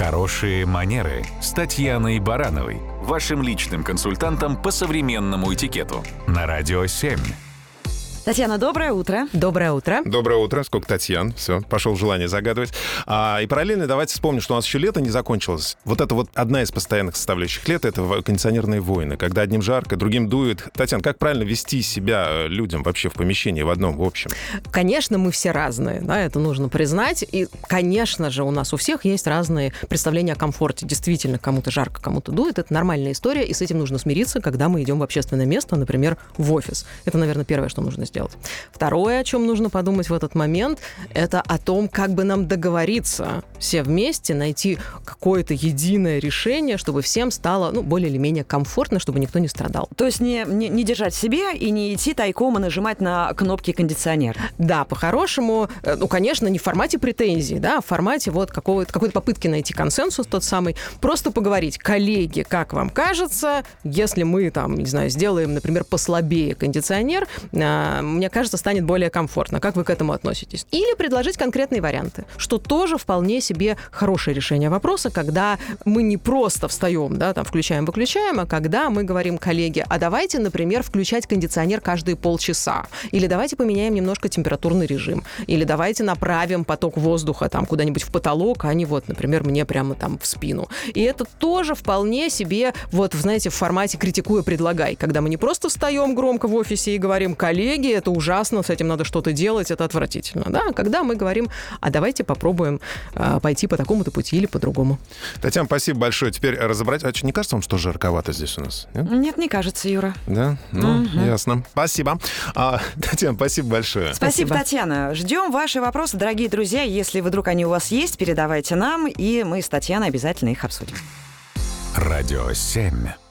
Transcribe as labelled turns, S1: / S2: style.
S1: Хорошие манеры с Татьяной Барановой, вашим личным консультантом по современному этикету на Радио 7.
S2: Татьяна, доброе утро.
S3: Доброе утро.
S4: Доброе утро. Сколько Татьян? Все, пошел желание загадывать. А, и параллельно давайте вспомним, что у нас еще лето не закончилось. Вот это вот одна из постоянных составляющих лета — это кондиционерные войны, когда одним жарко, другим дует. Татьяна, как правильно вести себя э, людям вообще в помещении, в одном, в общем?
S3: Конечно, мы все разные, да, это нужно признать. И, конечно же, у нас у всех есть разные представления о комфорте. Действительно, кому-то жарко, кому-то дует. Это нормальная история, и с этим нужно смириться, когда мы идем в общественное место, например, в офис. Это, наверное, первое, что нужно сделать. Второе, о чем нужно подумать в этот момент, это о том, как бы нам договориться все вместе, найти какое-то единое решение, чтобы всем стало ну, более или менее комфортно, чтобы никто не страдал.
S2: То есть не, не, не держать себе и не идти тайком и нажимать на кнопки кондиционера.
S3: Да, по-хорошему, э, ну, конечно, не в формате претензий, да, а в формате вот какого-то, какой-то попытки найти консенсус тот самый, просто поговорить, коллеги, как вам кажется, если мы там, не знаю, сделаем, например, послабее кондиционер, э, мне кажется, станет более комфортно. Как вы к этому относитесь? Или предложить конкретные варианты, что тоже вполне себе хорошее решение вопроса, когда мы не просто встаем, да, там, включаем-выключаем, а когда мы говорим, коллеги, а давайте, например, включать кондиционер каждые полчаса, или давайте поменяем немножко температурный режим, или давайте направим поток воздуха там куда-нибудь в потолок, а не вот, например, мне прямо там в спину. И это тоже вполне себе, вот, знаете, в формате критикуя, предлагай, когда мы не просто встаем громко в офисе и говорим, коллеги, это ужасно, с этим надо что-то делать, это отвратительно, да, когда мы говорим, а давайте попробуем э, пойти по такому-то пути или по-другому.
S4: Татьяна, спасибо большое. Теперь разобрать. А что, не кажется вам, что жарковато здесь у нас? Нет?
S2: Нет, не кажется, Юра.
S4: Да? Ну, ясно. Спасибо. А, Татьяна, спасибо большое.
S2: Спасибо,
S3: Спасибо.
S2: Татьяна. Ждем ваши вопросы, дорогие друзья. Если вдруг они у вас есть, передавайте нам, и мы с Татьяной обязательно их обсудим.
S1: Радио 7.